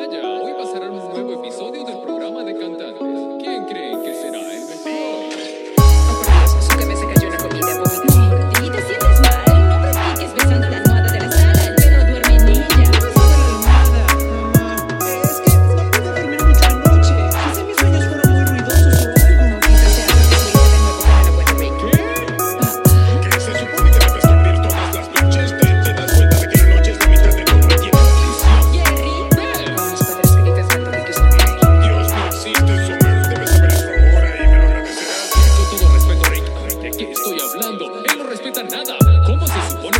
맞아. Él no respeta nada. ¿Cómo se supone?